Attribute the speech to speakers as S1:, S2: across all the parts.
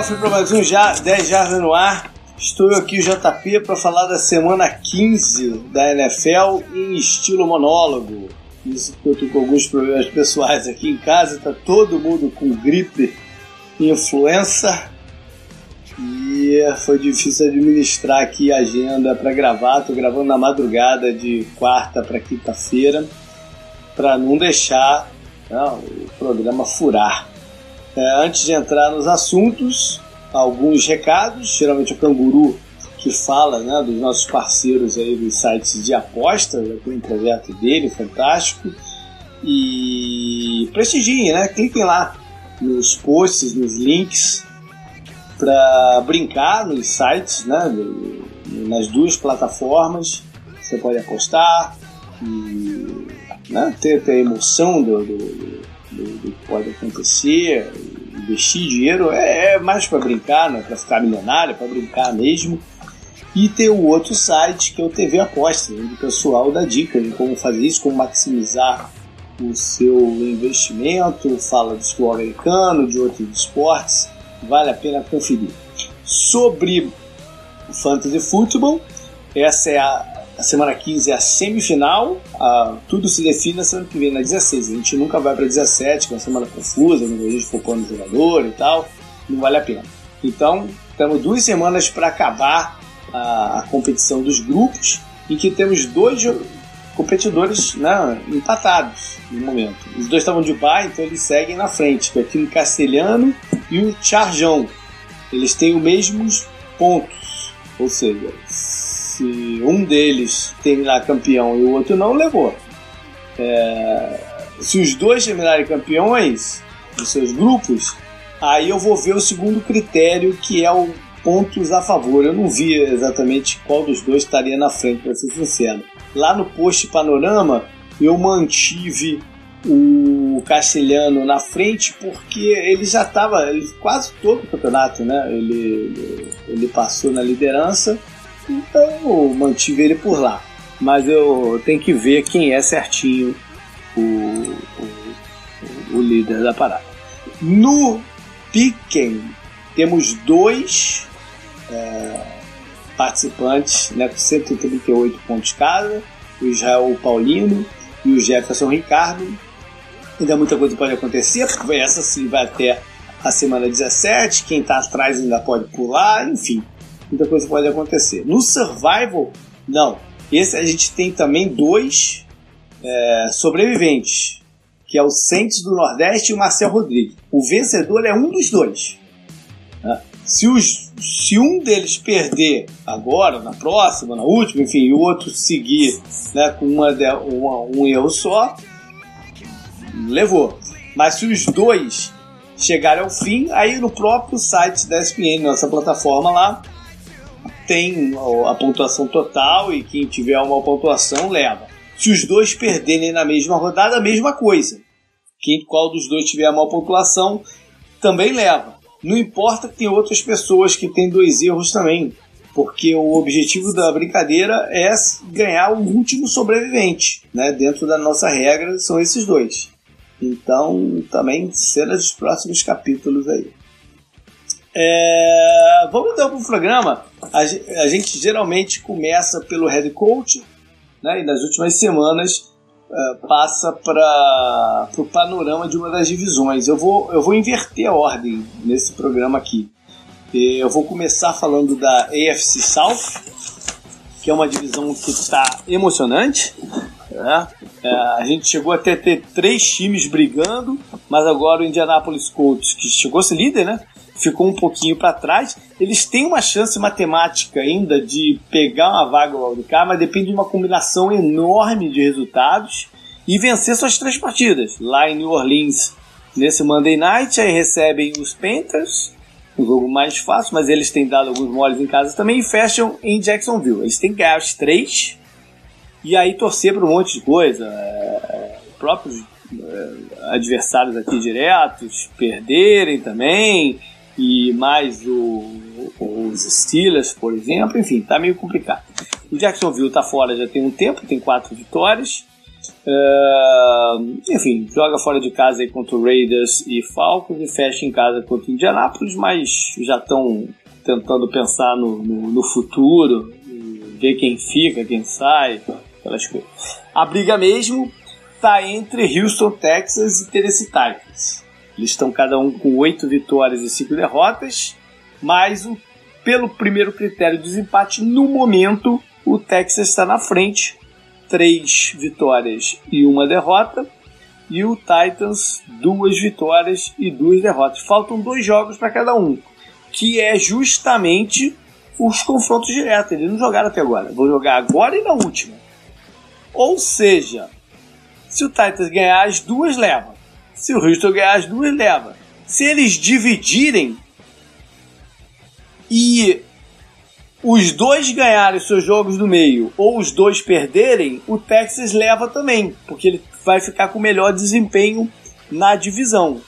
S1: Cofre para mais um já, 10 jardas no ar. Estou aqui, o JP, para falar da semana 15 da NFL em estilo monólogo. Isso porque eu tô com alguns problemas pessoais aqui em casa, tá todo mundo com gripe e influença. E foi difícil administrar aqui a agenda para gravar. Tô gravando na madrugada de quarta para quinta-feira, para não deixar não, o programa furar. É, antes de entrar nos assuntos, alguns recados. Geralmente o Canguru que fala né, dos nossos parceiros aí dos sites de apostas, né, tem um projeto dele fantástico. E prestigiem, né? Cliquem lá nos posts, nos links para brincar nos sites, né? Nas duas plataformas. Você pode apostar e né, ter, ter a emoção do, do do, do que pode acontecer, investir dinheiro é, é mais para brincar, não é para ficar milionário, é para brincar mesmo. E tem o outro site que é o TV Aposta, onde o pessoal dá dicas de como fazer isso, como maximizar o seu investimento, fala do futebol americano, de outros esportes, vale a pena conferir. Sobre o Fantasy Football, essa é a a semana 15 é a semifinal, a, tudo se define na semana que vem, na 16. A gente nunca vai para 17, que é uma semana confusa, não a gente poupando jogador e tal, não vale a pena. Então, temos duas semanas para acabar a, a, competição dos grupos, em que temos dois competidores né, empatados no momento. Os dois estavam de bye, então eles seguem na frente, que é o Castelhano e o Charjão. Eles têm os mesmos pontos, ou seja, se um deles terminar campeão e o outro não, levou. É, se os dois terminarem campeões nos seus grupos, aí eu vou ver o segundo critério, que é o pontos a favor. Eu não vi exatamente qual dos dois estaria na frente, para ser sincero. Lá no post panorama, eu mantive o Castelhano na frente porque ele já estava quase todo o campeonato, né? Ele, ele passou na liderança então eu mantive ele por lá. Mas eu tenho que ver quem é certinho o, o, o líder da parada. No Piquen temos dois é, participantes né, com 138 pontos cada, o Israel Paulino e o Jefferson Ricardo. Ainda muita coisa pode acontecer, porque essa sim vai até a semana 17, quem está atrás ainda pode pular, enfim muita coisa pode acontecer. No Survival, não. Esse a gente tem também dois é, sobreviventes, que é o Saints do Nordeste e o Marcel Rodrigues. O vencedor é um dos dois. Né? Se, os, se um deles perder agora, na próxima, na última, enfim, e o outro seguir né, com uma, uma, um erro só, levou. Mas se os dois chegarem ao fim, aí no próprio site da ESPN, nossa plataforma lá, tem a pontuação total e quem tiver uma pontuação leva. Se os dois perderem na mesma rodada, a mesma coisa. Quem, qual dos dois tiver a maior pontuação também leva. Não importa que tem outras pessoas que têm dois erros também, porque o objetivo da brincadeira é ganhar o último sobrevivente, né? Dentro da nossa regra são esses dois. Então, também cenas dos próximos capítulos aí. É, vamos então para o programa. A, a, gente geralmente começa pelo head coach, né, e nas últimas semanas uh, passa para o panorama de uma das divisões. Eu vou, eu vou inverter a ordem nesse programa aqui. Eu vou começar falando da AFC South, que é uma divisão que está emocionante. Né? É, a gente chegou até ter três times brigando, mas agora o Indianapolis Colts, que chegou a ser líder, né? Ficou um pouquinho para trás. Eles têm uma chance matemática ainda de pegar uma vaga ao wildcard, mas depende de uma combinação enorme de resultados e vencer suas três partidas. Lá em New Orleans, nesse Monday Night, aí recebem os Panthers, um jogo mais fácil, mas eles têm dado alguns moles em casa também e fecham em Jacksonville. Eles têm que ganhar os três e aí torcer para um monte de coisa. É, próprios é, adversários aqui diretos perderem também e mais o, os Steelers, por exemplo, enfim, tá meio complicado. O Jacksonville tá fora já tem um tempo, tem quatro vitórias. Uh, enfim, joga fora de casa aí contra o Raiders e Falcons e fecha em casa contra o Indianapolis, mas já estão tentando pensar no, no, no, futuro, ver quem fica, quem sai, aquelas coisas. A briga mesmo está entre Houston, Texas e Tennessee Titans. Eles estão cada um com oito vitórias e cinco derrotas, mas pelo primeiro critério de desempate, no momento o Texas está na frente três vitórias e uma derrota. E o Titans, duas vitórias e duas derrotas. Faltam dois jogos para cada um, que é justamente os confrontos diretos. Eles não jogaram até agora. Vão jogar agora e na última. Ou seja, se o Titans ganhar as duas, leva. Se o Houston ganhar as duas, leva. Se eles dividirem e os dois ganharem seus jogos do meio ou os dois perderem, o Texas leva também, porque ele vai ficar com melhor desempenho na divisão.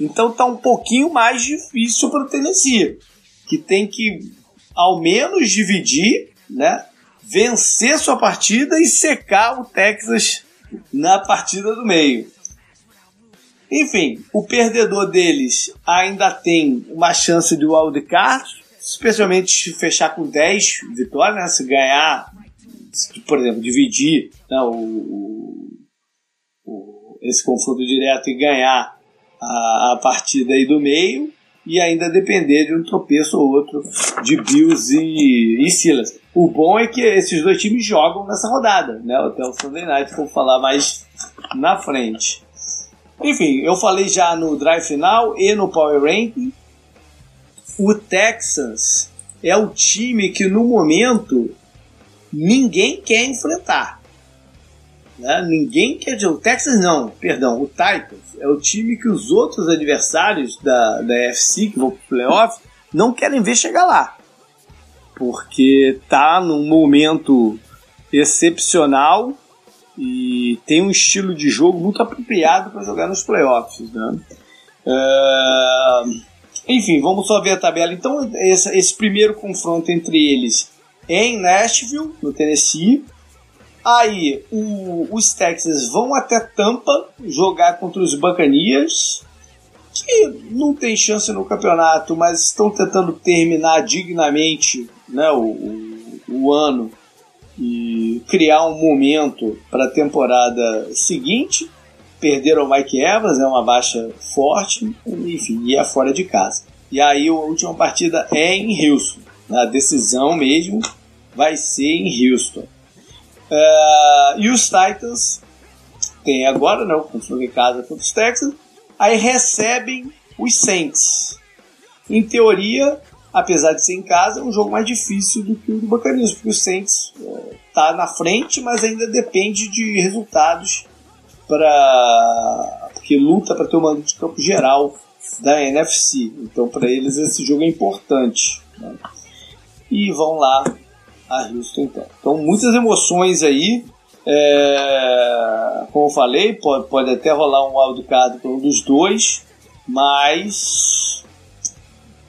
S1: Então tá um pouquinho mais difícil para o Tennessee, que tem que ao menos dividir, né? Vencer sua partida e secar o Texas na partida do meio. Enfim, o perdedor deles ainda tem uma chance de wildcard, especialmente se fechar com 10 vitórias, né? se ganhar, se, por exemplo, dividir né, o, o, esse confronto direto e ganhar a, a, partida aí do meio e ainda depender de um tropeço ou outro de Bills e, e Silas. O bom é que esses dois times jogam nessa rodada, né? Até o Sunday Night, vou falar mais na frente. Enfim, eu falei já no drive final e no Power Ranking o Texans é o time que no momento ninguém quer enfrentar. Né? Ninguém quer o Texas não, perdão, o Titans é o time que os outros adversários da, da FC que vão pro playoff não querem ver chegar lá. Porque tá num momento excepcional e tem um estilo de jogo muito apropriado para jogar nos playoffs. Né? Uh, enfim, vamos só ver a tabela. Então, esse, esse primeiro confronto entre eles é em Nashville, no Tennessee. Aí o, os Texas vão até Tampa jogar contra os Buccaneers, que não tem chance no campeonato, mas estão tentando terminar dignamente né, o, o, o ano e criar um momento para a temporada seguinte perderam o Mike Evans, é uma baixa forte, enfim, e é fora de casa. E aí a última partida é em Houston. A decisão mesmo vai ser em Houston. Uh, e os Titans tem agora, né, o confronto em casa contra os Texans, aí recebem os Saints. Em teoria, apesar de ser em casa, é um jogo mais difícil do que o do Buccaneers, porque o Saints está uh, na frente, mas ainda depende de resultados para porque luta para ter uma luta de campo geral da NFC. Então para eles esse jogo é importante. Né? E vão lá a Houston então. Então muitas emoções aí. É, como eu falei, pode, pode até rolar um wildcard para um dos dois, mas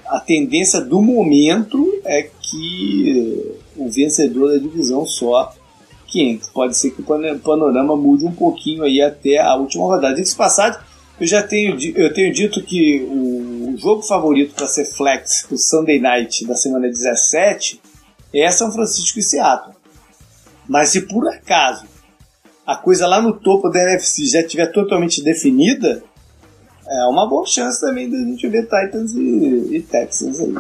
S1: a tendência do momento é que o vencedor da divisão só 500. Pode ser que o panorama mude um pouquinho aí até a última rodada. Disso passado, eu já tenho, eu tenho dito que o jogo favorito para ser flex o Sunday Night da semana 17 é São Francisco e Seattle. Mas se por acaso a coisa lá no topo da NFC já estiver totalmente definida, é uma boa chance também da gente ver Titans e, e Texans aí.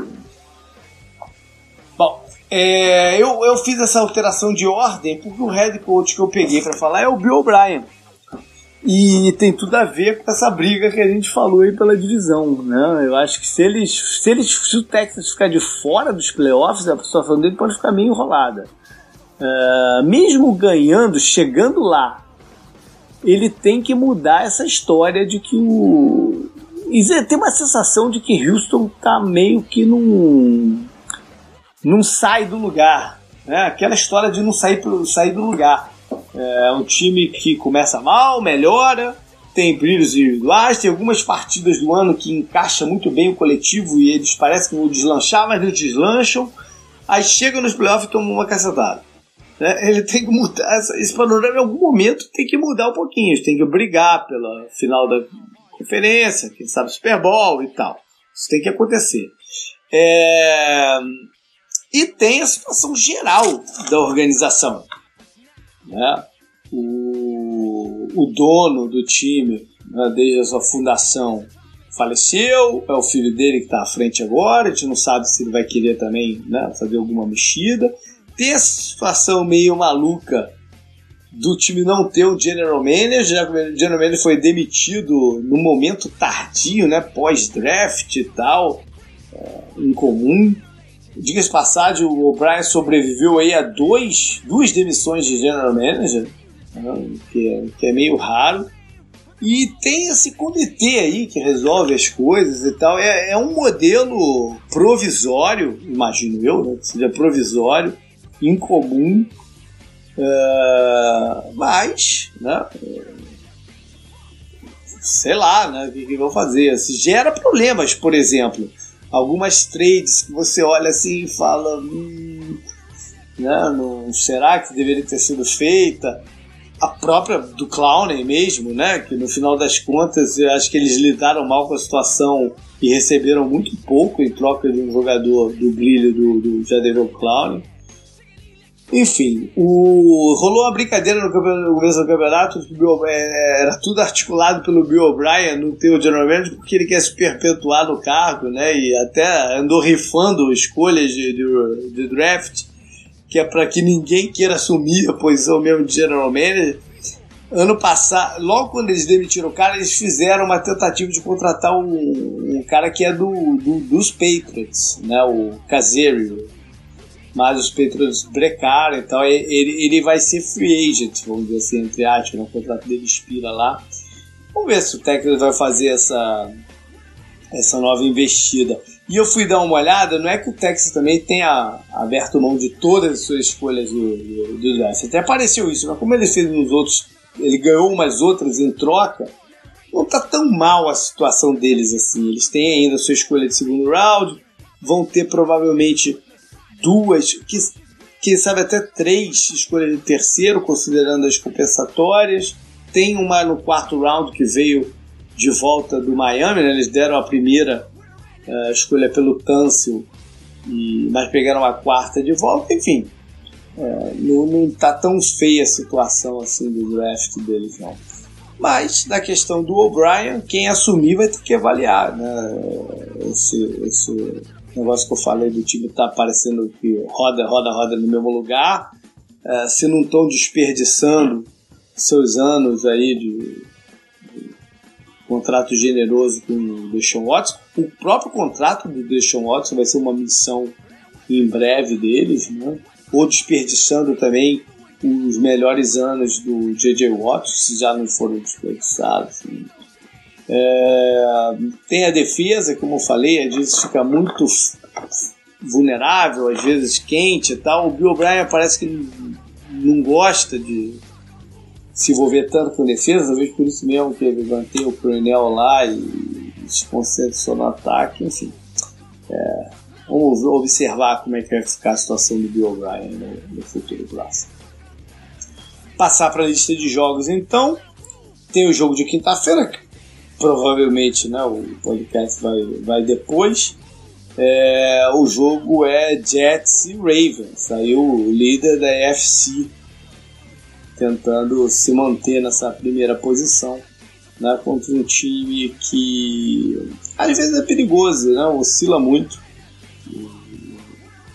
S1: Bom, é, eu, eu fiz essa alteração de ordem porque o head coach que eu peguei para falar é o Bill O'Brien. E tem tudo a ver com essa briga que a gente falou aí pela divisão, né? Eu acho que se eles, se eles, se o Texas ficar de fora dos playoffs, a situação dele pode ficar meio enrolada. Uh, mesmo ganhando, chegando lá, ele tem que mudar essa história de que o tem uma sensação de que Houston tá meio que num não sai do lugar. Né? Aquela história de não sair, sair do lugar. É um time que começa mal, melhora, tem brilhos individuais, tem algumas partidas do ano que encaixa muito bem o coletivo e eles parecem que vão deslanchar, mas não deslancham. Aí chegam nos playoffs e tomam uma cacetada. Né? Ele tem que mudar, esse panorama em algum momento tem que mudar um pouquinho, tem que brigar pela final da conferência, quem sabe Super Bowl e tal. Isso tem que acontecer. É... E tem a situação geral da organização. Né? O, o dono do time, né, desde a sua fundação, faleceu, é o filho dele que está à frente agora, a gente não sabe se ele vai querer também né, fazer alguma mexida. Situação meio maluca do time não ter um general manager, o general manager foi demitido no momento tardio, né, pós-draft e tal, é, incomum. Diga-se passagem, o O'Brien sobreviveu aí a dois, duas demissões de general manager, né, que, é, que é meio raro. E tem esse comitê aí que resolve as coisas e tal. É, é um modelo provisório, imagino eu, né, que seja provisório, incomum, uh, mas, né, sei lá, né, o que, que vão fazer. Se gera problemas, por exemplo, algumas trades que você olha assim e fala, hum, né, não, será que deveria ter sido feita? a própria do Clowney mesmo, né? Que no final das contas eu acho que eles lidaram mal com a situação e receberam muito pouco em troca de um jogador do brilho do, do Jadeville Clowney. Enfim, o, rolou uma brincadeira no, começo do campeonato, Bill, é, era tudo articulado pelo Bill O'Brien no teu general manager, porque ele quer se perpetuar no cargo, né? E até andou rifando escolhas de, de, de draft que é para que ninguém queira assumir a posição mesmo de general manager. Ano passado, logo quando eles demitiram o cara, eles fizeram uma tentativa de contratar um, um cara que é do, do, dos Patriots, né, o Caserio. Mas os Patriots brecaram, então ele, ele vai ser free agent, vamos dizer assim, entre aspas, né, o contrato dele expira lá. Vamos ver se o técnico vai fazer essa, essa nova investida. E eu fui dar uma olhada, não é que o Texas também tenha aberto mão de todas as suas escolhas do, do, do draft. Até apareceu isso, mas como ele fez nos outros, ele ganhou umas outras em troca, não tá tão mal a situação deles assim. Eles têm ainda a sua escolha de segundo round, vão ter provavelmente duas, que, quem sabe até três escolhas de terceiro, considerando as compensatórias. Tem uma no quarto round que veio de volta do Miami, né? eles deram a primeira a escolha pelo Tâncio, e, mas pegaram a quarta de volta, enfim. É, não, não tá tão feia a situação assim do draft deles, não. Mas, na questão do O'Brien, quem assumir vai ter que avaliar, né? Esse, esse negócio que eu falei do time tá parecendo que roda, roda, roda no mesmo lugar. É, se não estão desperdiçando seus anos aí de, contrato generoso com o Deshaun Watson. O próprio contrato do Deshaun Watson vai ser uma missão em breve deles, né? ou desperdiçando também os melhores anos do J.J. Watson, se já não foram desperdiçados. Né? É, tem a defesa, como eu falei, às vezes fica muito vulnerável, às vezes quente e tal. O Bill O'Brien parece que não gosta de se envolver tanto com defesa, talvez por isso mesmo que ele mantém o Coronel lá e se concentra só no ataque, enfim. É, vamos observar como é que vai ficar a situação do Bill O'Brien no, no futuro próximo. Passar para a lista de jogos então. Tem o jogo de quinta-feira, provavelmente né, o podcast vai, vai depois. É, o jogo é Jets e Ravens, aí o líder da FC tentando se manter nessa primeira posição né, contra um time que às vezes é perigoso, né, oscila muito.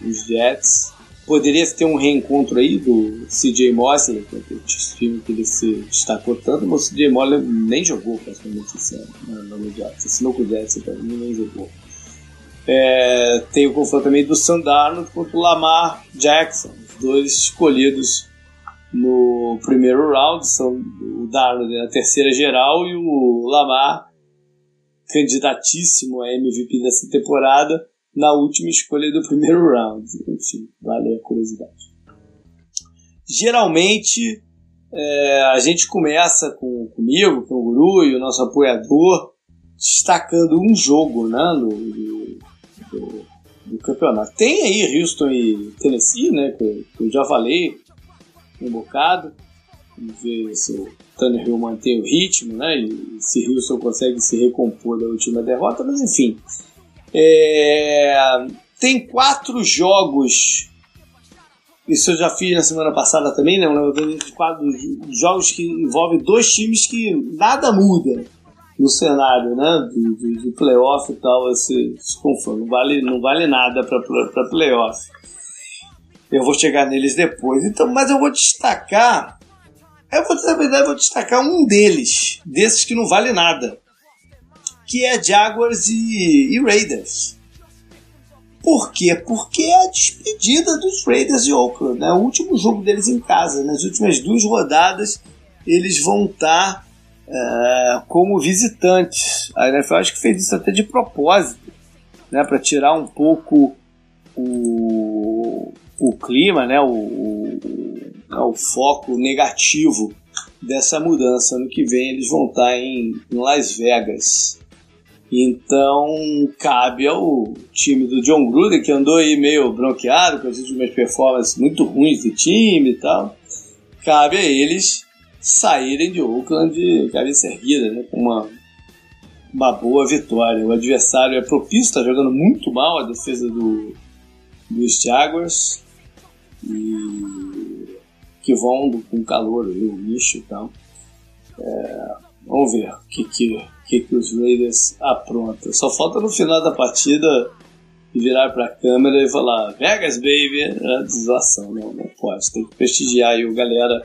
S1: Os Jets. Poderia ter um reencontro aí do CJ Mosley, que é o time que ele se destacou tanto, mas o CJ Mosley nem jogou praticamente esse ano né, no Jets. Assinou com o Jets, então nem jogou. É, tem o confronto também do Sandarno contra o Lamar Jackson, os dois escolhidos no primeiro round, são o Darnold na terceira geral e o Lamar, candidatíssimo a MVP dessa temporada, na última escolha do primeiro round. Enfim, vale a curiosidade. Geralmente, é, a gente começa com, comigo, com o Guru e o nosso apoiador, destacando um jogo né, no, do, do, do campeonato. Tem aí Houston e Tennessee, né, que, que eu já falei, um bocado. Vamos ver se o Tannehill mantém o ritmo, né? E se Wilson consegue se recompor da última derrota, mas enfim. É... Tem quatro jogos. Isso eu já fiz na semana passada também, né? Quatro jogos que envolvem dois times que nada muda no cenário, né? De, de, de playoff e tal, esse, esse. Não vale, não vale nada para playoff. Eu vou chegar neles depois. Então, mas eu vou destacar. Eu vou, na verdade, vou destacar um deles, desses que não vale nada. Que é Jaguars e, e Raiders. Por quê? Porque é a despedida dos Raiders de Oakland, né? O último jogo deles em casa. Nas últimas duas rodadas, eles vão estar é, como visitantes. A NFL acho que fez isso até de propósito, né, para tirar um pouco o, o clima, né, o, o, o, foco negativo dessa mudança. No que vem eles vão estar em, em Las Vegas. Então cabe ao time do John Gruden, que andou aí meio bronqueado com as últimas performances muito ruins do time e tal. Cabe a eles saírem de Oakland de cabeça erguida, né, com uma, uma boa vitória. O adversário é propício, está jogando muito mal a defesa do, dos Jaguars e que vão com calor o lixo e tal. É, vamos ver o que, que, que, que os Raiders aprontam. Só falta no final da partida virar para a câmera e falar Vegas, baby! É desolação, não, não pode. Tem que prestigiar aí o galera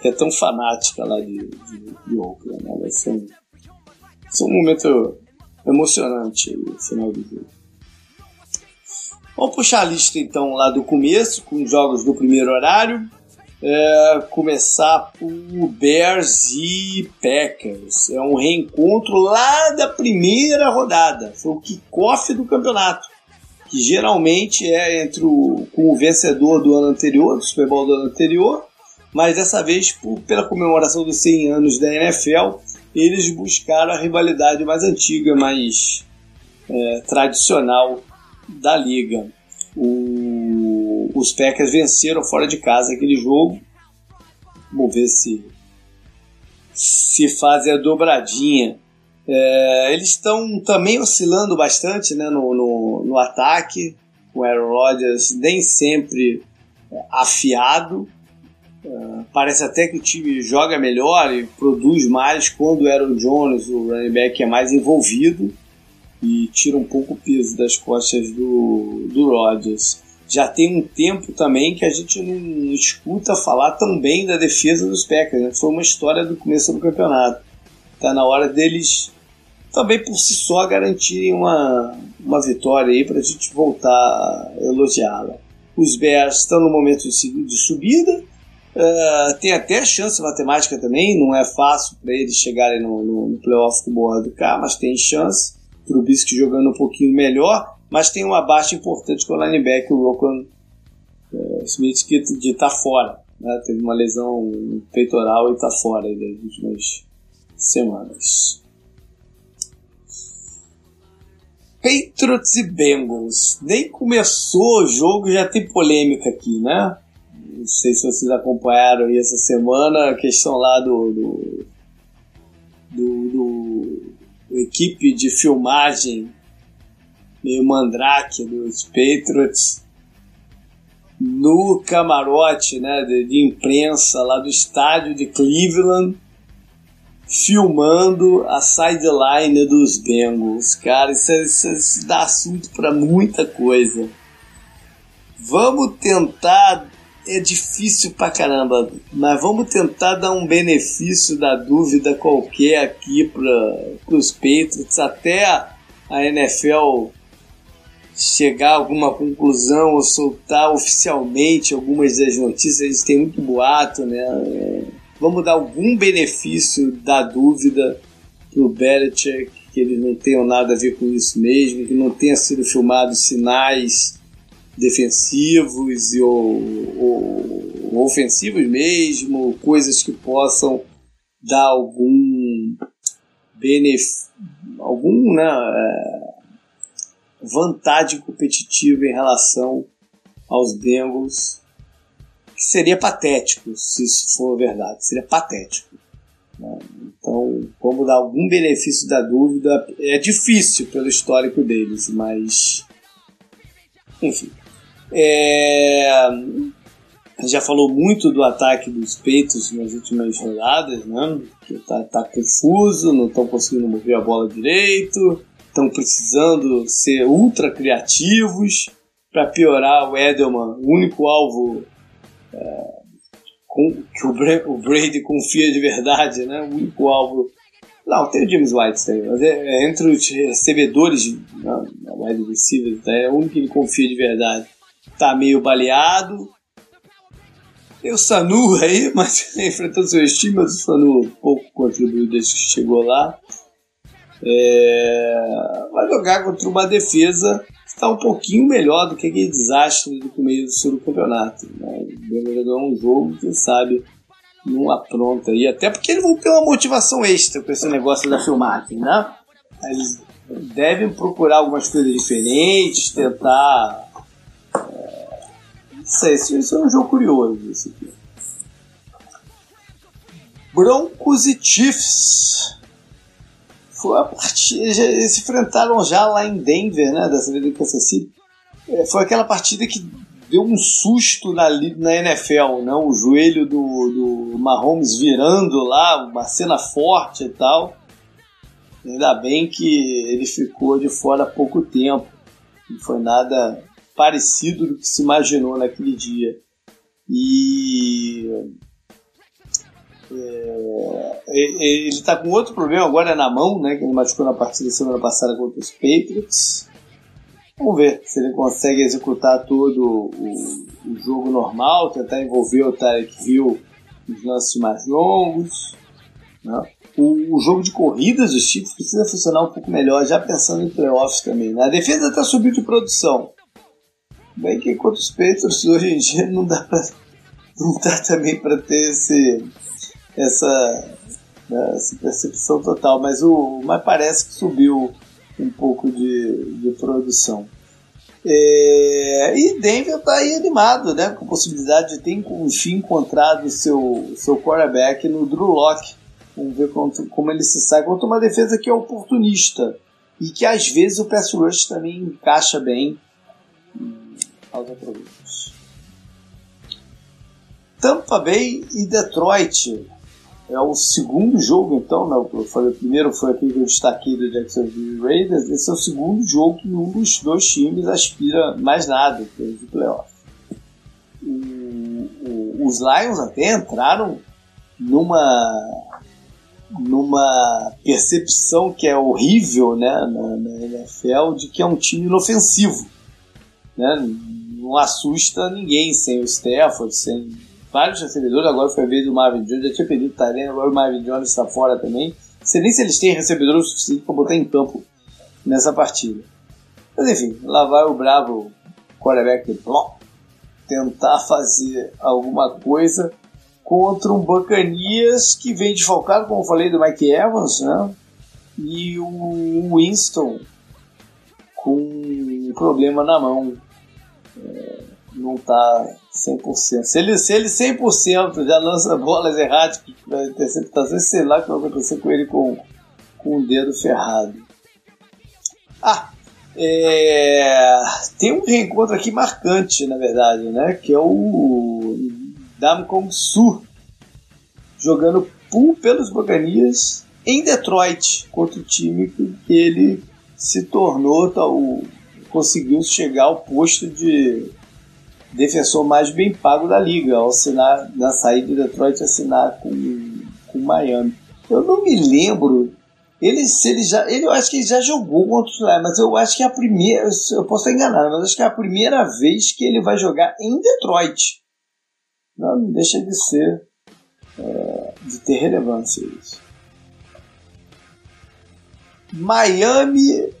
S1: que é tão fanática lá de, de, de Oakland. Né? Vai ser um, ser um momento emocionante no final do jogo. Vamos puxar a lista então lá do começo, com os jogos do primeiro horário. É, começar por Bears e Packers. É um reencontro lá da primeira rodada. Foi o kickoff do campeonato. Que geralmente é entre o, com o vencedor do ano anterior, do Super Bowl do ano anterior, mas dessa vez, por, pela comemoração dos 100 anos da NFL, eles buscaram a rivalidade mais antiga, mais é, tradicional da liga. O, os Packers venceram fora de casa aquele jogo. Vamos ver se se fazem a dobradinha. É, eles estão também oscilando bastante né, no, no, no ataque. O Aaron Rodgers nem sempre afiado, Uh, parece até que o time joga melhor e produz mais quando o Aaron Jones, o running back, é mais envolvido e tira um pouco o peso das costas do, do Rodgers. Já tem um tempo também que a gente não escuta falar tão bem da defesa dos Packers. Né? Foi uma história do começo do campeonato. Está na hora deles também por si só garantirem uma, uma vitória aí para a gente voltar a elogiá-la. Os Bears estão no momento de, subida, Uh, tem até chance matemática também, não é fácil para eles chegarem no, no, no playoff com o borra do cá, mas tem chance. Trubisky jogando um pouquinho melhor, mas tem uma baixa importante com o linebacker, o Rokon uh, Smith, que de estar tá fora. Né? Teve uma lesão peitoral e está fora aí das últimas semanas. Patriots e Bengals. Nem começou o jogo, já tem polêmica aqui, né? não sei se vocês acompanharam aí essa semana, a questão lá do, do, do, do equipe de filmagem meio mandrake dos Patriots no camarote né, de, de, imprensa lá do estádio de Cleveland filmando a sideline dos Bengals. Cara, isso, é, isso, isso dá assunto para muita coisa. Vamos tentar é difícil pra caramba, mas vamos tentar dar um benefício da dúvida qualquer aqui para os Patriots até a NFL chegar a alguma conclusão ou soltar oficialmente algumas das notícias. Eles têm muito boato, né? Vamos dar algum benefício da dúvida pro Belichick, que eles não tenham nada a ver com isso mesmo, que não tenha sido filmado sinais defensivos e ou, ou, ofensivos mesmo, coisas que possam dar algum benefício, algum né, é, vantagem competitiva em relação aos Bengals, seria patético se isso for verdade. Seria patético. Né? Então, vamos dar algum benefício da dúvida. É difícil pelo histórico deles, mas. Enfim. É... Já falou muito do ataque dos peitos nas últimas rodadas, né? Que tá, tá confuso, não estão conseguindo mover a bola direito, estão precisando ser ultra criativos para piorar o Edelman, o único alvo é, com, que o, Brady confia de verdade, né? O único alvo. Não, tem o James White também, mas é, é entre os recebedores, não, não wide receiver, tá? é o único que ele confia de verdade. Tá meio baleado. Tem o Sanu aí, mas enfrentando seus times, mas o Sanu pouco contribuiu desde que chegou lá. É, vai jogar contra uma defesa está um pouquinho melhor do que aquele desastre do começo do campeonato. Né? Ganhou um jogo, quem sabe não apronta aí, até porque eles vão ter uma motivação extra com esse negócio da filmagem, né? Eles devem procurar algumas coisas diferentes, tentar. É... Não sei, isso é um jogo curioso. Esse aqui. Broncos e Chiefs foi a partida. Eles se enfrentaram já lá em Denver, né? Dessa vez do Kansas City. É, foi aquela partida que deu um susto na, na NFL, né? O joelho do, do Mahomes virando lá, uma cena forte e tal. Ainda bem que ele ficou de fora há pouco tempo. Não foi nada parecido do que se imaginou naquele dia. E é, ele está com outro problema agora na mão, né? Que ele machucou na partida semana passada contra os Patriots. Vamos ver se ele consegue executar todo o, o jogo normal, tentar envolver o Tarek Hill nos lances mais longos. Né? O, o, jogo de corridas dos Chiefs precisa funcionar um pouco melhor, já pensando em playoffs também. Né? A defesa está subindo de produção. Bem que contra os Patriots hoje em dia não dá pra, não dá também para ter esse essa, né, essa percepção total, mas o mas parece que subiu um pouco de, de produção. É, e Denver está aí animado, né, com a possibilidade de ter, enfim, encontrado seu seu quarterback no Drew Locke. Vamos ver como, como ele se sai contra uma defesa que é oportunista e que às vezes o pass rush também encaixa bem aos problemas. Tampa Bay e Detroit é o segundo jogo, então, né? Eu falei, o primeiro foi aquele que eu destaquei do Jacksonville Raiders. Esse é o segundo jogo que um dos dois times aspira mais nada, é o playoff. os Lions até entraram numa numa percepção que é horrível né, na, na NFL de que é um time inofensivo. Né? Não assusta ninguém sem o Stafford, sem vários recebedores, agora foi a vez do Marvin Jones, já tinha pedido Tyrene, agora o Marvin Jones está fora também. Não sei nem se eles têm recebedores o suficiente para botar em campo nessa partida. Mas enfim, lá vai o bravo quarterback Block tentar fazer alguma coisa contra um Bacanias que vem desfalcado, como eu falei, do Mike Evans, né? E o Winston com um problema na mão. É, não está 100%. Se ele, se ele 100% já lança bolas erradas para interceptações, sei lá o que vai acontecer com ele com, com o dedo ferrado. Ah, é, tem um reencontro aqui marcante, na verdade, né? Que é o Damcon Su jogando pool pelos Bocanias em Detroit contra o time que ele se tornou, tá, o, conseguiu chegar ao posto de defensor mais bem pago da liga, ao assinar, na saída de Detroit, assinar com, com Miami. Eu não me lembro. Ele, se ele já, ele, eu acho que ele já jogou contra os Lions, mas eu acho que é a primeira. Eu posso estar enganado, mas acho que é a primeira vez que ele vai jogar em Detroit. Não, não deixa de ser. É, de ter relevância isso. Miami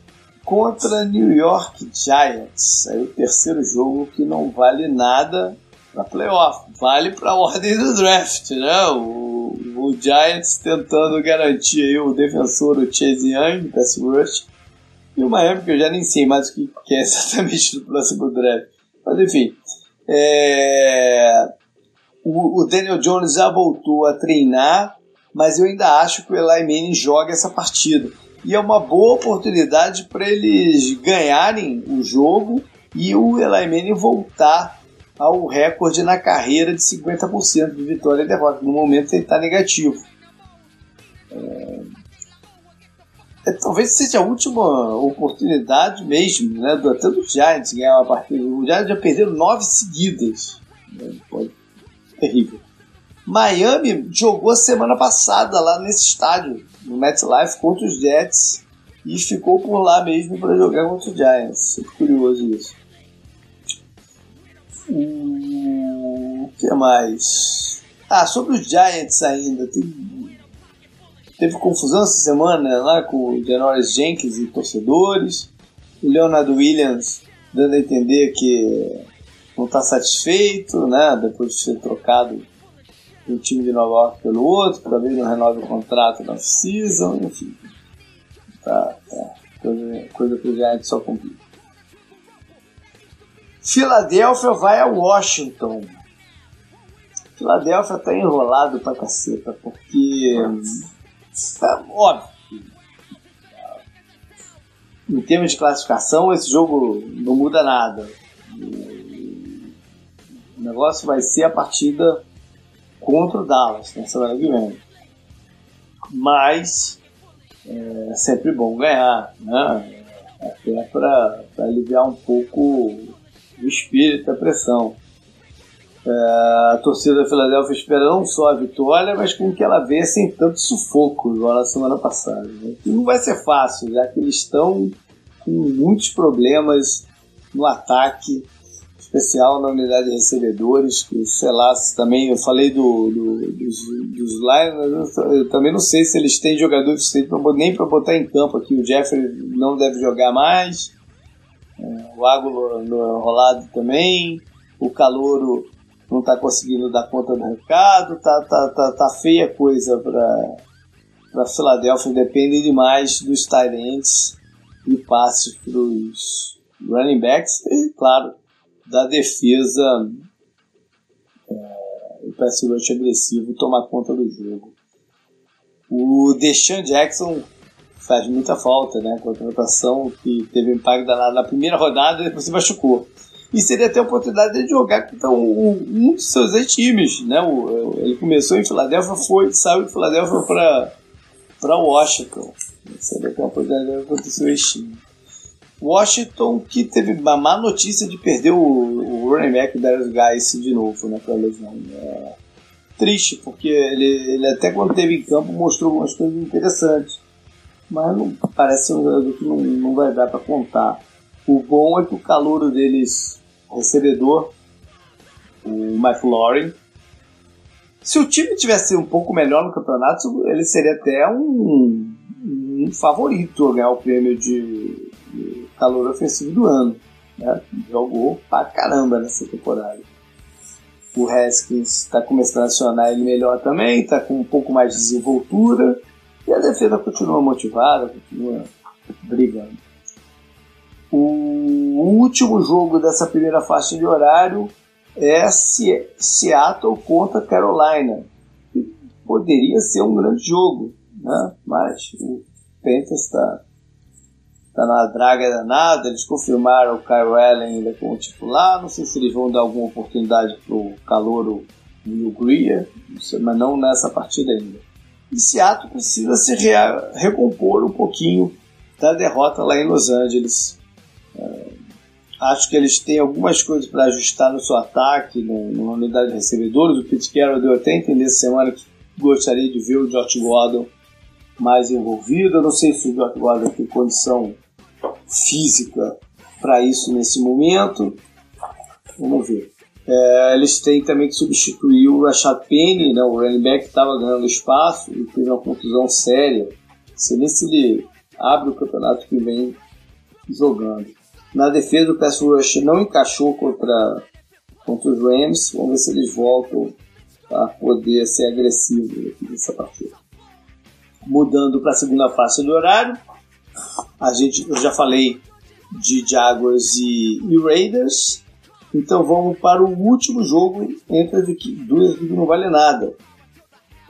S1: contra New York Giants. Aí o terceiro jogo que não vale nada para playoff, vale para a ordem do draft, né? O, o, Giants tentando garantir aí o defensor, o Chase Young, pass rush, e o Miami, que eu já nem sei mais o que, que é exatamente do próximo draft. Mas enfim, é... o, o Daniel Jones já voltou a treinar, mas eu ainda acho que o Eli Manning joga essa partida. E é uma boa oportunidade para eles ganharem o jogo e o Eli Manning voltar ao recorde na carreira de 50% de vitória e derrota. No momento ele está negativo. É... É, talvez seja a última oportunidade mesmo, né, do, até do Giants ganhar uma partida. O Giants já perdeu nove seguidas. Né, pode... Terrível. Miami jogou semana passada lá nesse estádio, no MetLife, contra os Jets e ficou por lá mesmo para jogar contra os Giants. Curioso isso. O que mais? Ah, sobre os Giants ainda, tem... teve confusão essa semana lá com o Janoris Jenkins e torcedores. O Leonardo Williams dando a entender que não está satisfeito, né? Depois de ser trocado um time de Nova York pelo outro, talvez não renove o contrato na season, enfim. Tá, tá. Coisa, coisa o Giants só complica. Filadélfia vai a Washington. Filadélfia tá enrolado pra caceta, porque. É, óbvio. Em termos de classificação, esse jogo não muda nada. O negócio vai ser a partida contra o Dallas na semana que vem. Mas é sempre bom ganhar, né? Até para aliviar um pouco o espírito, a pressão. É, a torcida da Filadélfia espera não só a vitória, mas com que ela venha sem tanto sufoco, igual na semana passada. Né? E não vai ser fácil, já que eles estão com muitos problemas no ataque especial na unidade de recebedores, que sei lá, também eu falei do, do dos, dos Lions, eu também não sei se eles têm jogador suficiente nem para botar em campo aqui. O Jeffrey não deve jogar mais, é, o Águlo rolado também, o Calouro não está conseguindo dar conta do recado, tá, tá, tá, tá feia coisa para para Filadélfia, depende demais dos tight e passes para os running backs e, claro, da defesa é, o pass rush agressivo tomar conta do jogo. O Deshaun Jackson faz muita falta, né? A contratação que teve impacto danado na primeira rodada e depois se machucou. E seria até a oportunidade de jogar contra um, um dos seus ex-times, né? O, ele começou em Filadélfia, foi, saiu de Filadélfia para Washington. Seria até uma oportunidade contra o seu ex-time. Washington que teve uma má notícia de perder o, o running back Darius Guys de novo, né, pra lesão. É triste, porque ele, ele até quando teve em campo mostrou algumas coisas interessantes, mas não, parece um jogador que não, não vai dar para contar. O bom é que o calor deles, recebedor, o McLaurin, se o time tivesse um pouco melhor no campeonato, ele seria até um, um favorito a ganhar o prêmio de calor ofensivo do ano. Né? Jogou pra caramba nessa temporada. O Haskins está começando a acionar ele melhor também, está com um pouco mais de desenvoltura. E a defesa continua motivada, continua brigando. O último jogo dessa primeira faixa de horário é Seattle contra Carolina. Poderia ser um grande jogo, né? mas o Panthers está tá na draga danada. Eles confirmaram o Kyle Allen ainda como titular. Não sei se eles vão dar alguma oportunidade pro Calouro New Greer, mas não nessa partida ainda. E Seattle precisa se recompor um pouquinho da derrota lá em Los Angeles. É, acho que eles têm algumas coisas para ajustar no seu ataque, no, na unidade de recebedores. O Pete Carroll deu até entender essa semana que gostaria de ver o Josh Gordon mais envolvido. Eu não sei se o Gordon tem condição física para isso nesse momento. Vamos ver. É, eles têm também que substituir o Rashad Penny, né, o running back que estava ganhando espaço e teve uma contusão séria. Você nem se ele abre o campeonato que vem jogando. Na defesa, o pass rush não encaixou contra, contra os Rams. Vamos ver se eles voltam a poder ser agressivos nessa partida. Mudando para a segunda faixa de horário, a gente, eu já falei de Jaguars e, e Raiders. Então vamos para o último jogo entre as duas que não vale nada.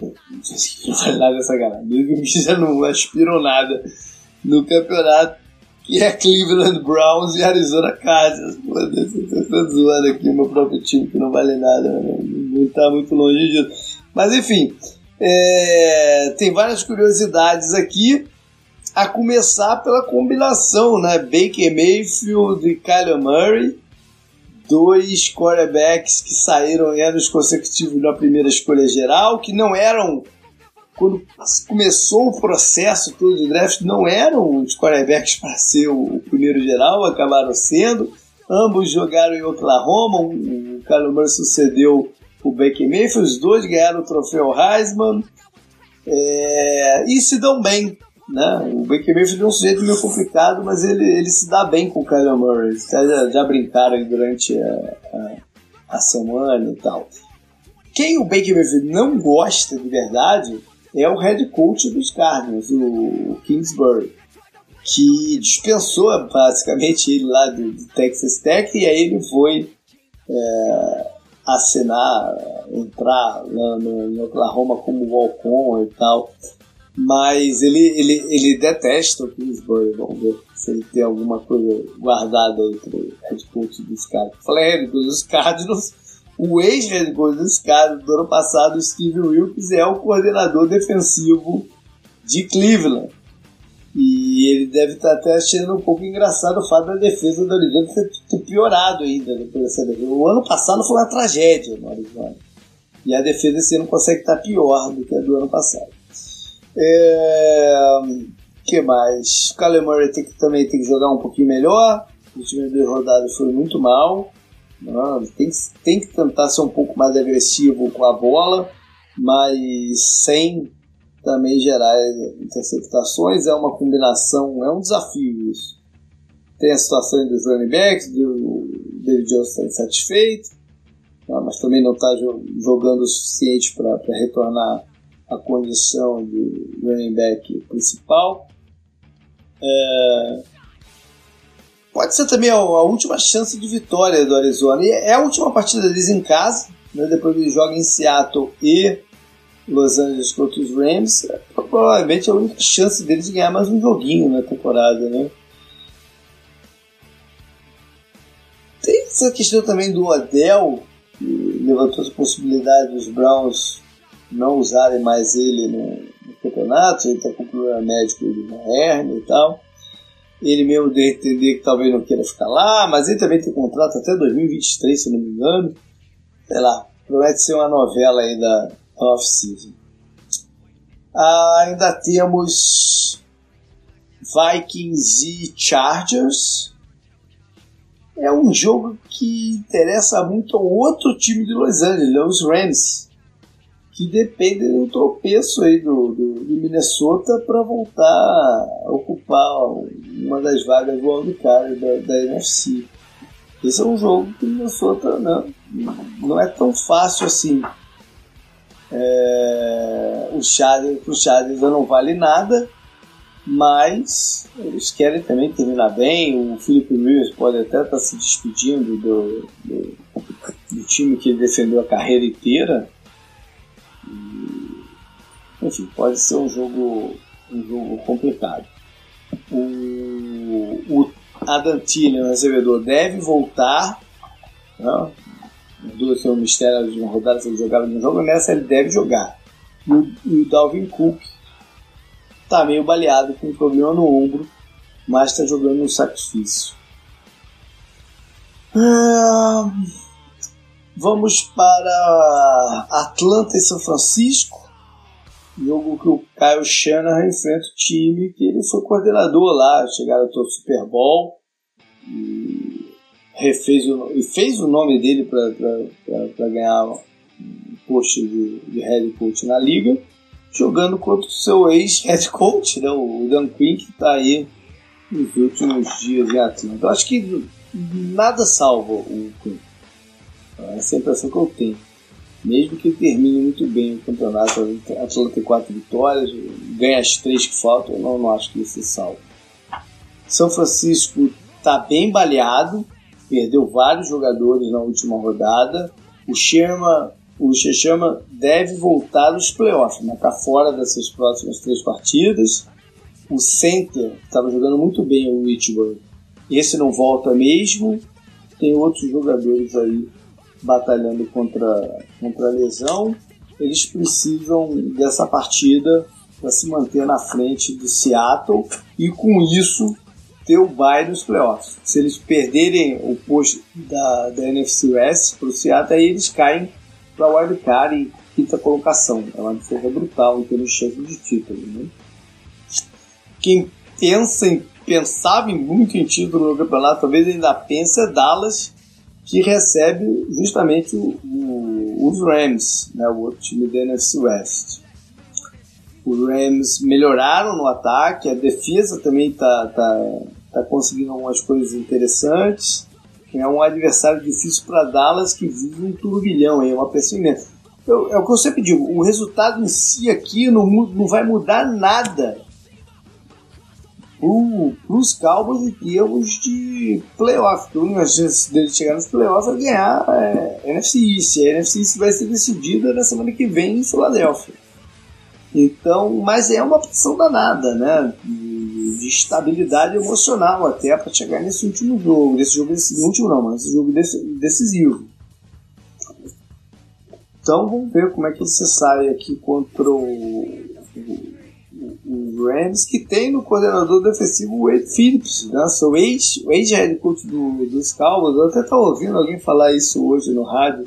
S1: Não vale nada essa galera. já não aspiram nada no campeonato, que é Cleveland Browns e Arizona Cardinals. Você tá zoando aqui o meu próprio time que não vale nada, né? não está muito longe disso. Mas enfim, é, tem várias curiosidades aqui, a começar pela combinação, né? Baker Mayfield e Kyler Murray, dois quarterbacks que saíram em anos consecutivos na primeira escolha geral, que não eram quando começou o processo todo de draft, não eram os quarterbacks para ser o, primeiro geral, acabaram sendo. Ambos jogaram em Oklahoma, o Kyler Murray sucedeu o Baker Mayfield, os dois ganharam o troféu Heisman é, e se dão bem. Né? O Baker Mayfield é um sujeito meio complicado, mas ele, ele se dá bem com o Kyler Murray. Já, já brincaram durante a, a, a semana e tal. Quem o Baker Mayfield não gosta de verdade é o head coach dos Cardinals, o Kingsbury, que dispensou basicamente ele lá do, do Texas Tech e aí ele foi é, assinar, entrar no, no, Oklahoma como walk-on e tal. Mas ele, ele, ele detesta o Kingsbury. Vamos ver se ele tem alguma coisa guardada entre o head coach dos caras. Falei head coach dos Cardinals. O ex-head coach dos Cardinals do ano passado, Steve Wilkes, é o coordenador defensivo de Cleveland. E ele deve estar até achando um pouco engraçado o fato da defesa do Arizona ter piorado ainda dessa defesa. O ano passado foi uma tragédia no Arizona. E a defesa esse ano consegue estar pior do que a do ano passado. É... que mais? O Kyler Murray tem que, também tem que jogar um pouquinho melhor. Os últimas duas rodadas foi muito mal. Não, tem, tem que tentar ser um pouco mais agressivo com a bola, mas sem também gerar interceptações. É uma combinação, é um desafio isso. Tem a situação dos running backs, do David Jones está insatisfeito, tá? mas também não está jogando o suficiente para retornar a condição de running back principal. É... Pode ser também a, a, última chance de vitória do Arizona. E é a última partida deles em casa, né? depois eles jogam em Seattle e Los Angeles contra os Rams, é provavelmente a única chance deles de ganhar mais um joguinho na temporada, né? Tem essa questão também do Adel, que levantou a possibilidade dos Browns não usarem mais ele no, no campeonato, ele está com problema médico uma hernia e tal. Ele mesmo deu entender que talvez não queira ficar lá, mas ele também tem contrato até 2023, se não me engano. Sei lá, promete ser uma novela aí da, off-season. Ah, ainda temos Vikings e Chargers. É um jogo que interessa muito ao outro time de Los Angeles, os Rams, que dependem do tropeço aí do, do, do Minnesota para voltar a ocupar uma das vagas do wildcard da, da NFC. Esse é um jogo que o Minnesota não, não é tão fácil assim é, o Chargers, o Chargers não vale nada, mas eles querem também terminar bem. O Felipe Rivers pode até estar se despedindo do, do, do time que ele defendeu a carreira inteira. E, enfim, pode ser um jogo, um jogo complicado. O, o o recebedor, deve voltar. Né? São um mistério de uma rodada se ele jogava um jogo, nessa ele deve jogar. E o, e o Dalvin Cook tá meio baleado com um problema no ombro, mas está jogando no sacrifício. Ah, vamos para Atlanta e São Francisco. Jogo que o Kyle Shanahan enfrenta o time que ele foi coordenador lá, chegaram ao Super Bowl. E refez o, e fez o nome dele para ganhar um posto de, de head coach na liga, jogando contra o seu ex-head coach, né, o Dan Quinn, que está aí nos últimos dias em Atlanta. Eu acho que nada salva o Quinn. É é a impressão que eu tenho. Mesmo que termine muito bem o campeonato, Atlanta tem quatro vitórias, ganha as três que faltam, eu não, não acho que ele se salva. São Francisco está bem baleado, perdeu vários jogadores na última rodada. O Sherman, o Chechama deve voltar nos playoffs, mas está fora dessas próximas três partidas. O center estava jogando muito bem o Richburg. Esse não volta mesmo. Tem outros jogadores aí batalhando contra, contra a lesão. Eles precisam dessa partida para se manter na frente do Seattle e com isso ter o bye nos playoffs. Se eles perderem o posto da, da NFC West para o Seattle, aí eles caem para o wildcard e quinta colocação. É uma diferença brutal em termos de chance de título. Né? Quem pensa em, pensava muito em título no campeonato, talvez ainda pense é Dallas, que recebe justamente o, o, os Rams, né, o outro time da NFC West. Os Rams melhoraram no ataque, a defesa também está tá, tá conseguindo algumas coisas interessantes. É um adversário difícil para Dallas que vive um turbilhão, é uma pressão imensa. Eu, é o que eu sempre digo, o resultado em si aqui não, não vai mudar nada para os Cowboys em termos de playoff. A única chance dele chegar nos playoffs é ganhar é, NFC East. A NFC East vai ser decidida na semana que vem em Filadélfia. Então, mas é uma pressão danada, né? De, de estabilidade emocional até para chegar nesse último jogo. Nesse jogo nesse último não, mas nesse jogo decisivo. Então vamos ver como é que você sai aqui contra o, o, o Rams, que tem no coordenador defensivo o Wade Phillips, né? o ex-head coach do, dos Cowboys. Eu até estava ouvindo alguém falar isso hoje no rádio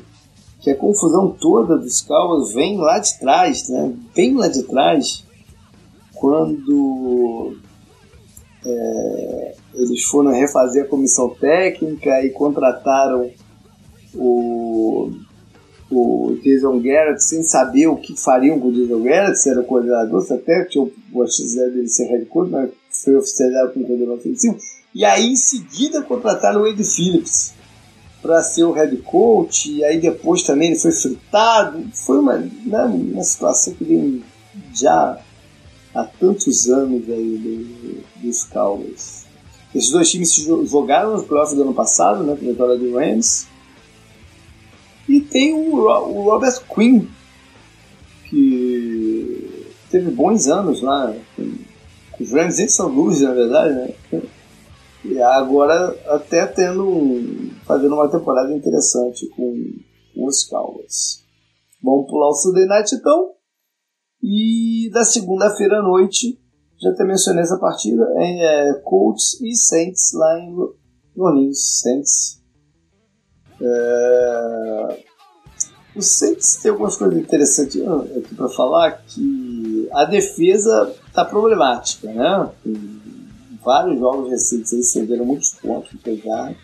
S1: que a confusão toda dos Cowboys vem lá de trás, né? Bem lá de trás, quando é, eles foram refazer a comissão técnica e contrataram o, o Jason Garrett sem saber o que fariam com o Jason Garrett, se era coordenador, se até tinha o chance dele ser head coach, mas foi oficializado como coordenador ofensivo. E aí em seguida contrataram o Wade Phillips para ser o head coach, e aí depois também ele foi fritado. Foi uma, né, uma situação que vem já há tantos anos aí do, dos Cowboys. Esses dois times se jogaram no playoff do ano passado, né, com a vitória do Rams. E tem o, o Robert Quinn, que teve bons anos lá, os Rams em São Luís, na verdade, né? E agora até tendo fazendo uma temporada interessante com os Cowboys. Vamos pular o Sunday Night então. E da segunda-feira à noite, já até mencionei essa partida, é, Colts e Saints lá em Orleans. Saints. É... O Saints tem algumas coisas interessantes aqui para falar, que a defesa está problemática, né? vários jogos recentes aí cederam muitos pontos pegar.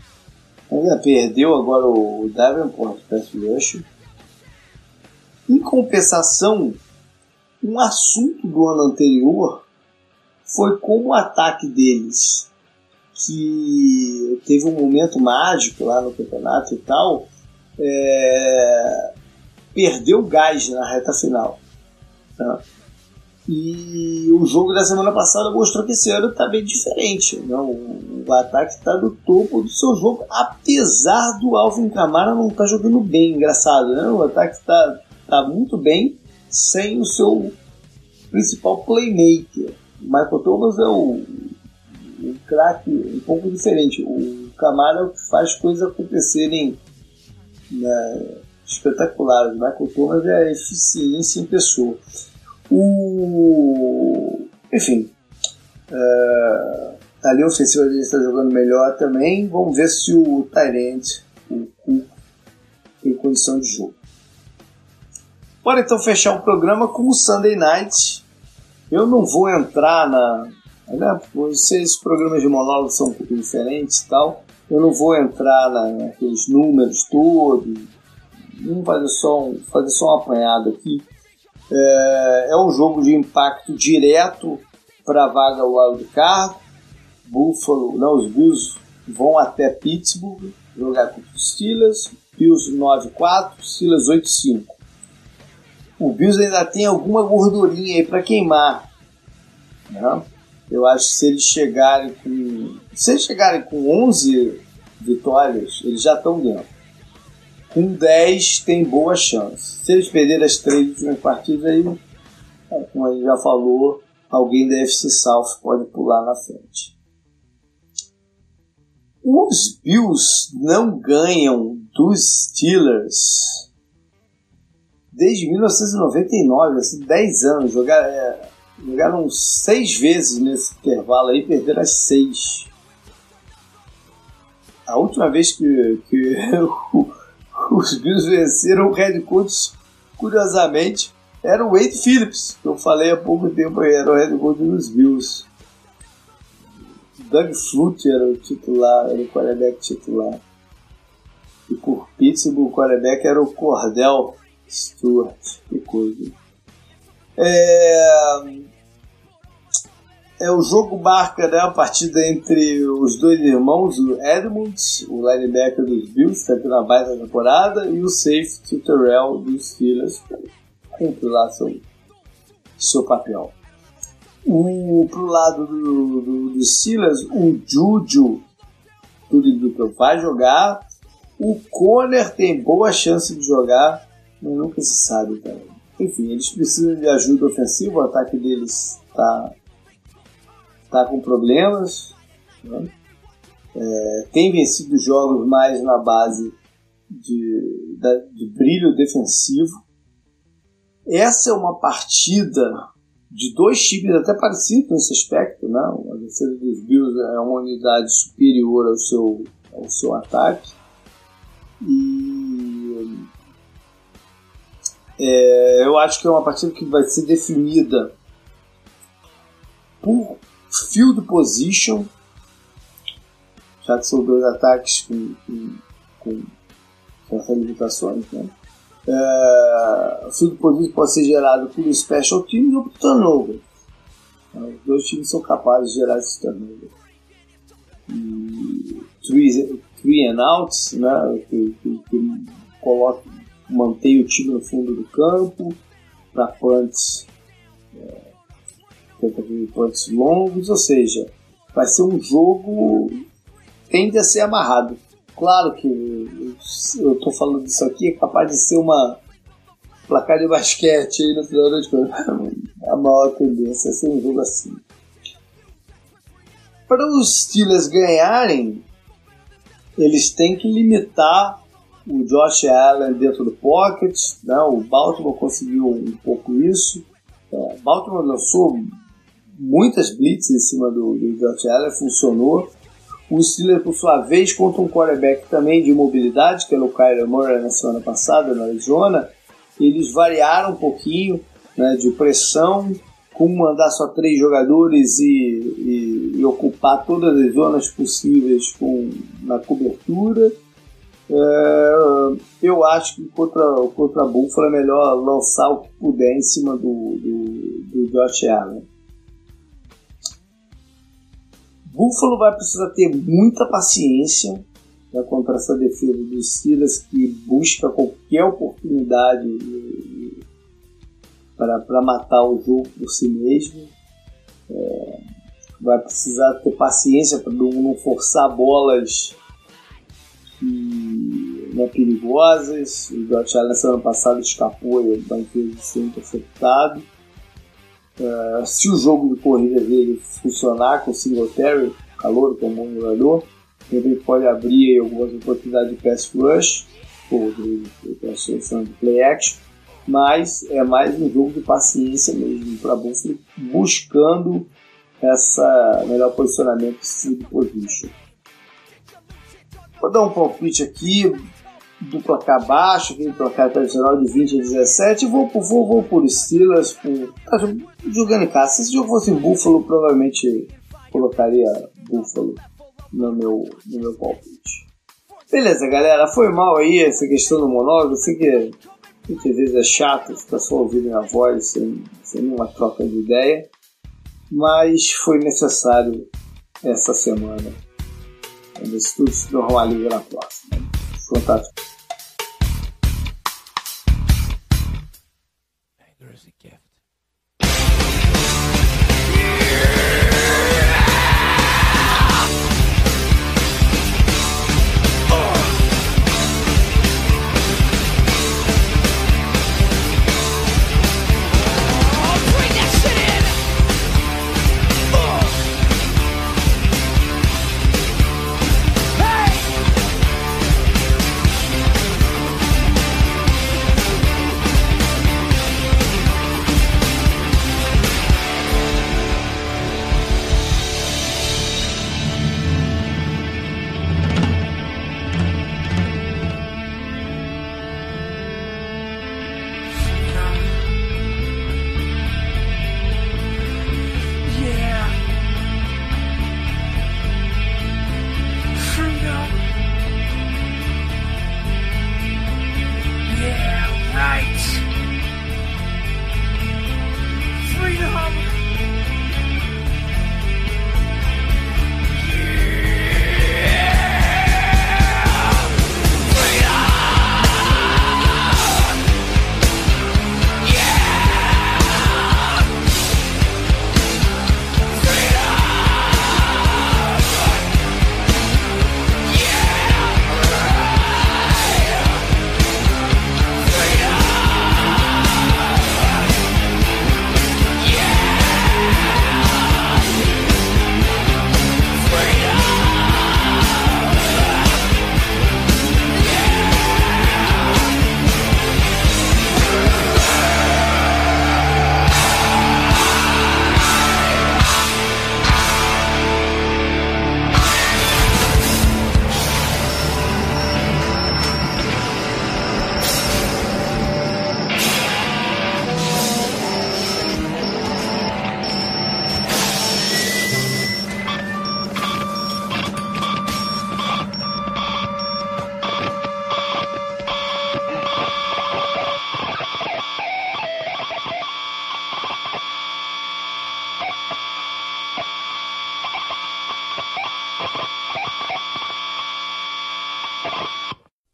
S1: Ainda perdeu agora o Davenport Pass Rush. Em compensação, um assunto do ano anterior foi como o ataque deles, que teve um momento mágico lá no campeonato e tal, é... perdeu gás na reta final. Tá? E o jogo da semana passada mostrou que esse ano está bem diferente. Né? O, o ataque está no topo do seu jogo, apesar do Alvin Kamara não estar tá jogando bem. Engraçado, né? O ataque está tá muito bem sem o seu principal playmaker. O Michael Thomas é o, craque um pouco diferente. O Camara é faz coisas acontecerem né, espetaculares. O Michael Thomas é a eficiência em pessoa. O... Enfim. Uh, a linha ofensiva dele está jogando melhor também. Vamos ver se o Tyrant, o Cook, tem condição de jogo. Bora então fechar o programa com o Sunday Night. Eu não vou entrar na. Né, esses programas de monólogo são um pouco diferentes e tal. Eu não vou entrar na, naqueles números todos. Vamos fazer só fazer só um apanhado aqui. É, é um jogo de impacto direto para a vaga wildcard. Buffalo, não, os Bills vão até Pittsburgh jogar contra os Steelers. Bills 9-4, Steelers 8-5. O Bills ainda tem alguma gordurinha aí para queimar. Né? Eu acho que se eles chegarem com. Se eles chegarem com 11 vitórias, eles já estão dentro. Com 10 tem boa chance. Se eles perderem as três últimas partidas aí, é, como a gente já falou, alguém da FC South pode pular na frente. Os Bills não ganham dos Steelers desde 1999, assim, 10 anos. Jogar, é, jogaram seis vezes nesse intervalo aí, perderam as seis. A última vez que, que os Bills venceram o Red Coach, curiosamente, era o Wade Phillips, que eu falei há pouco tempo era o Red Coach dos Bills. Doug Flutie era o titular, era o quarterback titular. E por Pittsburgh, o quarterback era o Cordell Stewart. Que coisa. É, é o jogo marca né, a partida entre os dois irmãos, o Edmonds, o linebacker dos Bills, que está aqui na base da temporada, e o safety Terrell dos Steelers, cumpre lá seu, seu papel. O, pro lado do, do, do Steelers, o Juju tudo vai jogar. O Conner tem boa chance de jogar, mas nunca se sabe, cara. Enfim, eles precisam de ajuda ofensiva, o ataque deles tá, tá com problemas. Né? É, tem vencido jogos mais na base de, de brilho defensivo. Essa é uma partida de dois times até parecidos nesse aspecto, né? A defesa dos Bills é uma unidade superior ao seu, ao seu ataque. E é, eu acho que é uma partida que vai ser definida por field position, já que são dois ataques com, com, com certas limitações, né? É, field position pode ser gerado por special teams ou por turnover. Os dois times são capazes de gerar esses turnover. Three, three and outs, né? Que, que, que coloca, mantém o time no fundo do campo para punts, é, punts longos, ou seja, vai ser um jogo tende a ser amarrado. Claro que eu estou falando disso aqui, é capaz de ser uma placar de basquete aí no final das contas. A maior tendência é ser um jogo assim. Para os Steelers ganharem, eles têm que limitar o Josh Allen dentro do pocket. Né? O Baltimore conseguiu um pouco isso. É, Baltimore lançou muitas blitz em cima do, do Josh Allen, funcionou. O Steelers, por sua vez, contra um quarterback também de mobilidade, que era o Kyler Murray na semana passada, na Arizona. Eles variaram um pouquinho né, de pressão, com mandar só três jogadores e, e, e, ocupar todas as zonas possíveis com, na cobertura. É, eu acho que contra, contra a Buffalo é melhor lançar o que puder em cima do, do, do Josh Allen. Buffalo vai precisar ter muita paciência né, contra essa defesa dos Steelers que busca qualquer oportunidade para matar o jogo por si mesmo. É, vai precisar ter paciência para não, não, forçar bolas que, né, perigosas. O Josh Allen semana passada escapou e vai ter ser interceptado. Uh, se o jogo de corrida dele funcionar com o Singletary, calor, que é um bom jogador, ele pode abrir algumas oportunidades de pass rush, ou de, de, de, de play action, mas é mais um jogo de paciência mesmo para Buffalo, buscando essa melhor posicionamento de position. Vou dar um palpite aqui, do placar baixo, aquele placar tradicional de 20 a 17, vou, vou, vou por Steelers, por, tá jogando em casa. Se esse jogo fosse Buffalo, provavelmente colocaria Buffalo no meu, no meu palpite. Beleza, galera, foi mal aí essa questão do monólogo, sei que muitas vezes é chato ficar só ouvindo a voz sem, sem nenhuma troca de ideia, mas foi necessário essa semana. Vamos ver se tudo se normaliza na próxima. Fantástico.